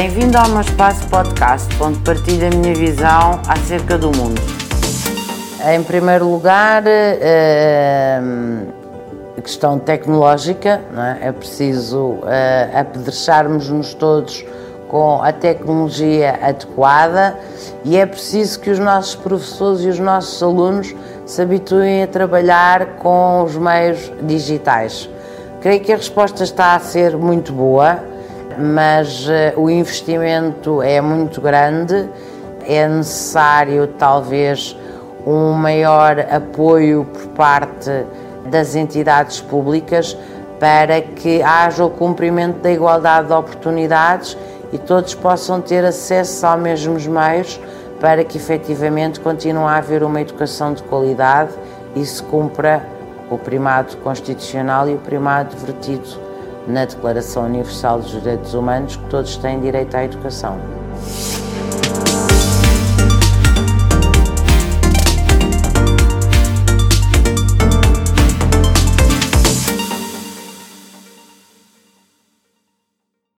Bem-vindo ao meu espaço podcast, onde partilho a minha visão acerca do mundo. Em primeiro lugar, eh, a questão tecnológica, é? é? preciso eh, apedrecharmos-nos todos com a tecnologia adequada e é preciso que os nossos professores e os nossos alunos se habituem a trabalhar com os meios digitais. Creio que a resposta está a ser muito boa, mas uh, o investimento é muito grande, é necessário talvez um maior apoio por parte das entidades públicas para que haja o cumprimento da igualdade de oportunidades e todos possam ter acesso aos mesmos meios para que efetivamente continue a haver uma educação de qualidade e se cumpra o primado constitucional e o primado vertido na Declaração Universal dos Direitos Humanos, que todos têm direito à educação.